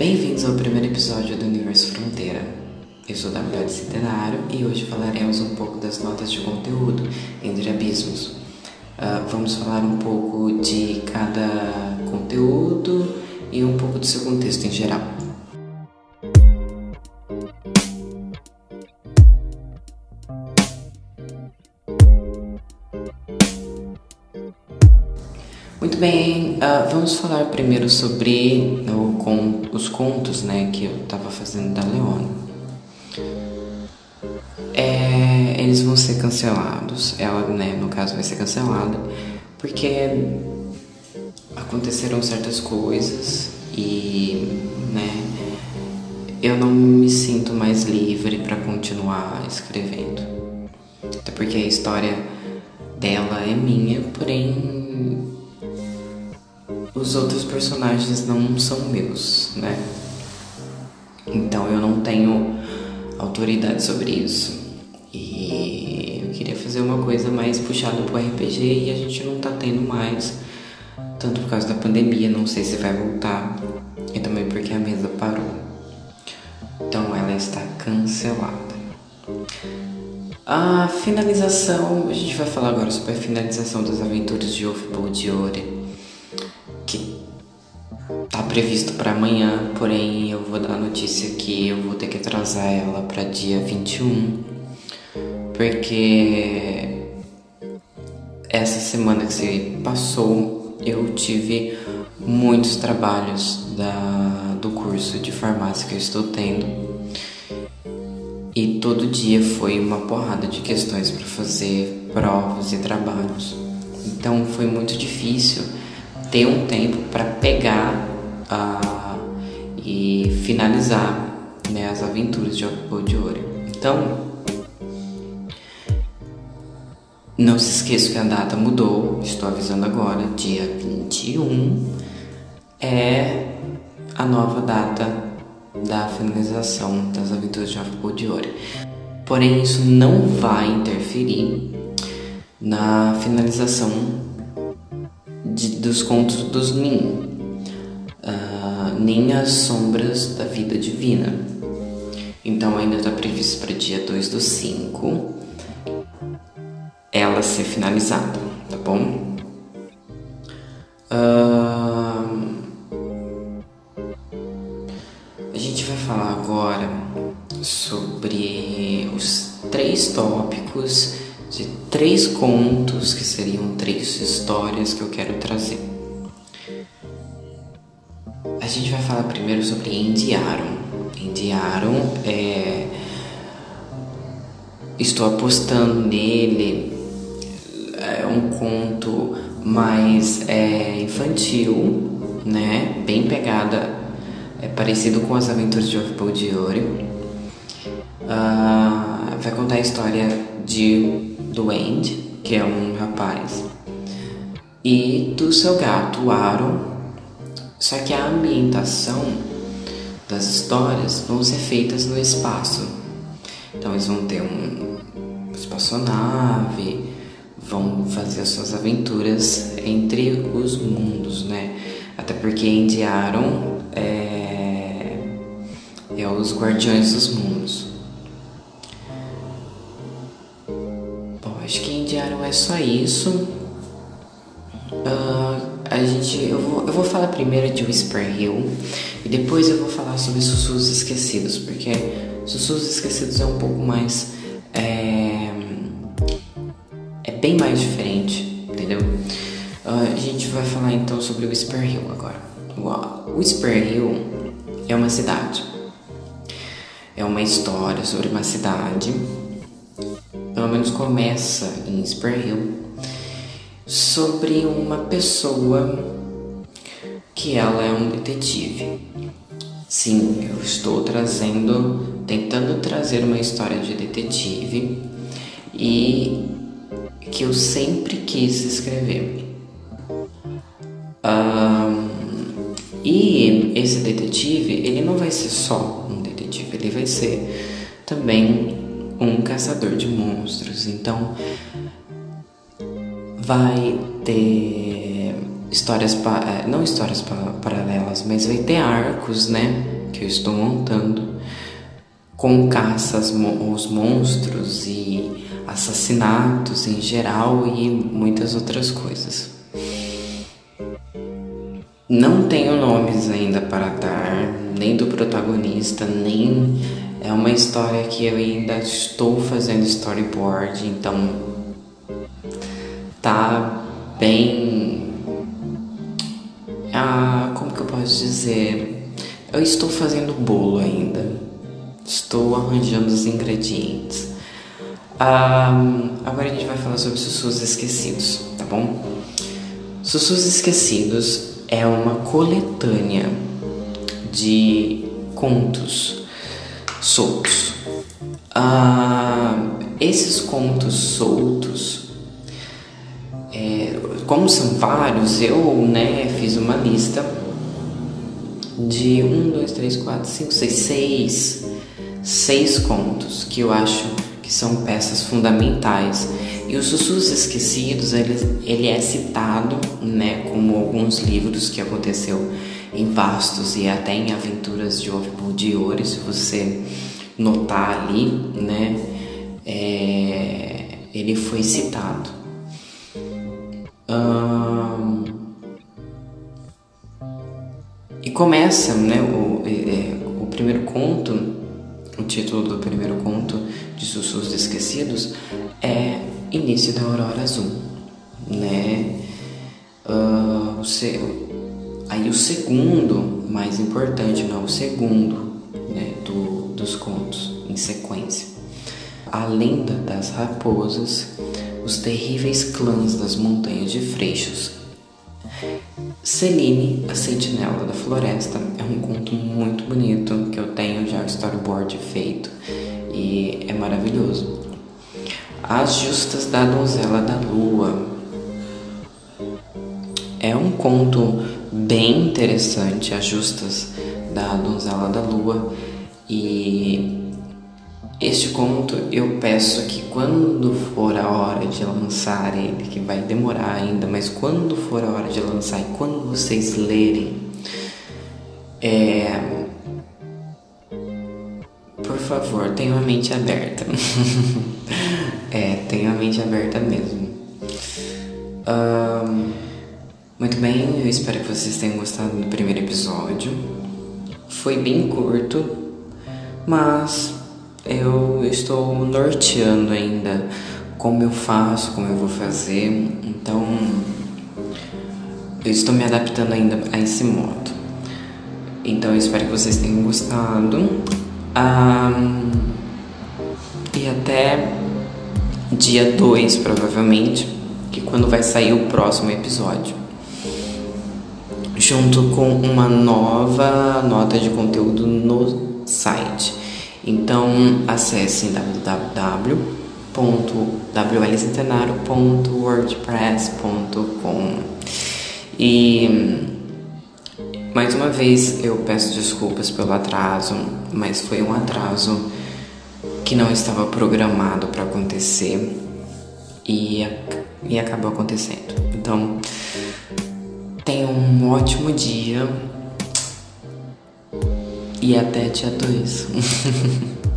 Bem-vindos ao primeiro episódio do Universo Fronteira. Eu sou da Melhor Centenário e hoje falaremos um pouco das notas de conteúdo entre abismos. Uh, vamos falar um pouco de cada conteúdo e um pouco do seu contexto em geral. Bem, uh, vamos falar primeiro sobre o, com, os contos né, que eu estava fazendo da Leona. É, eles vão ser cancelados, ela, né, no caso, vai ser cancelada, porque aconteceram certas coisas e, né, eu não me sinto mais livre para continuar escrevendo. Até porque a história dela é minha, porém os outros personagens não são meus, né? Então eu não tenho autoridade sobre isso. E eu queria fazer uma coisa mais puxada pro RPG e a gente não tá tendo mais. Tanto por causa da pandemia, não sei se vai voltar. E também porque a mesa parou. Então ela está cancelada. A finalização, a gente vai falar agora sobre a finalização das aventuras de Wolf de Ore previsto para amanhã, porém eu vou dar a notícia que eu vou ter que atrasar ela para dia 21, porque essa semana que se passou eu tive muitos trabalhos da, do curso de farmácia que eu estou tendo e todo dia foi uma porrada de questões para fazer provas e trabalhos. Então foi muito difícil ter um tempo para pegar e finalizar né, as aventuras de Ouro. Então, não se esqueça que a data mudou, estou avisando agora, dia 21 é a nova data da finalização das aventuras de Ocupou de Ouro. Porém, isso não vai interferir na finalização de, dos contos dos Nin, nem as sombras da vida divina. Então ainda está previsto para dia 2 do 5 ela ser finalizada, tá bom? Uh, a gente vai falar agora sobre os três tópicos de três contos que seriam três histórias que eu quero trazer gente vai falar primeiro sobre Indiaron. Indiaron é. Estou apostando nele. É um conto mais é, infantil, né? Bem pegada. É parecido com as aventuras de Ouro. Uh, vai contar a história de do Andy, que é um rapaz, e do seu gato Aaron, só que a ambientação das histórias vão ser feitas no espaço. Então eles vão ter um espaçonave, vão fazer as suas aventuras entre os mundos, né? Até porque Indiaron é, é os guardiões dos mundos. Bom, acho que Indiaron é só isso. Vou, falar primeiro de Whisper Hill e depois eu vou falar sobre Sussurros Esquecidos, porque Sussurros Esquecidos é um pouco mais. É, é bem mais diferente, entendeu? Uh, a gente vai falar então sobre Whisper Hill agora. O Whisper Hill é uma cidade, é uma história sobre uma cidade, pelo menos começa em Whisper Hill sobre uma pessoa que ela é um detetive. Sim, eu estou trazendo, tentando trazer uma história de detetive e que eu sempre quis escrever. Um, e esse detetive, ele não vai ser só um detetive, ele vai ser também um caçador de monstros. Então, vai ter histórias, é, não histórias paralelas, mas vai ter arcos, né? Que eu estou montando com caças aos monstros e assassinatos em geral e muitas outras coisas. Não tenho nomes ainda para dar, nem do protagonista, nem é uma história que eu ainda estou fazendo storyboard, então tá bem. Ah, como que eu posso dizer? Eu estou fazendo bolo ainda. Estou arranjando os ingredientes. Ah, agora a gente vai falar sobre Sussurros Esquecidos, tá bom? Sussurros Esquecidos é uma coletânea de contos soltos. Ah, esses contos soltos, é, como são vários, eu né, fiz uma lista de um, dois, três, quatro, cinco, seis, seis, seis contos que eu acho que são peças fundamentais. E os Sussurros Esquecidos, ele, ele é citado, né, como alguns livros que aconteceu em Vastos e até em Aventuras de de Ouro, se você notar ali, né, é, ele foi citado. E começa, né, o, é, o primeiro conto o título do primeiro conto de Sussurros Esquecidos é Início da Aurora Azul, né? O se... Aí o segundo, mais importante, não, o segundo né, do, dos contos em sequência. A lenda das raposas, os terríveis clãs das montanhas de Freixos, Celine, a Sentinela da Floresta, é um conto muito bonito que eu tenho já o storyboard feito e é maravilhoso. As Justas da Donzela da Lua é um conto bem interessante, As Justas da Donzela da Lua, e este conto eu peço que quando for a hora de lançar ele, que vai demorar ainda, mas quando for a hora de lançar e quando vocês lerem, é, por favor, tenham a mente aberta. é, tenham a mente aberta mesmo. Um, muito bem, eu espero que vocês tenham gostado do primeiro episódio. Foi bem curto, mas eu estou norteando ainda como eu faço, como eu vou fazer, então eu estou me adaptando ainda a esse modo. Então eu espero que vocês tenham gostado. E até dia 2, provavelmente, que quando vai sair o próximo episódio. Junto com uma nova nota de conteúdo no site. Então acessem www.wlcentenário.wordpress.com e mais uma vez eu peço desculpas pelo atraso, mas foi um atraso que não estava programado para acontecer e, e acabou acontecendo. Então tenha um ótimo dia e até dia 2.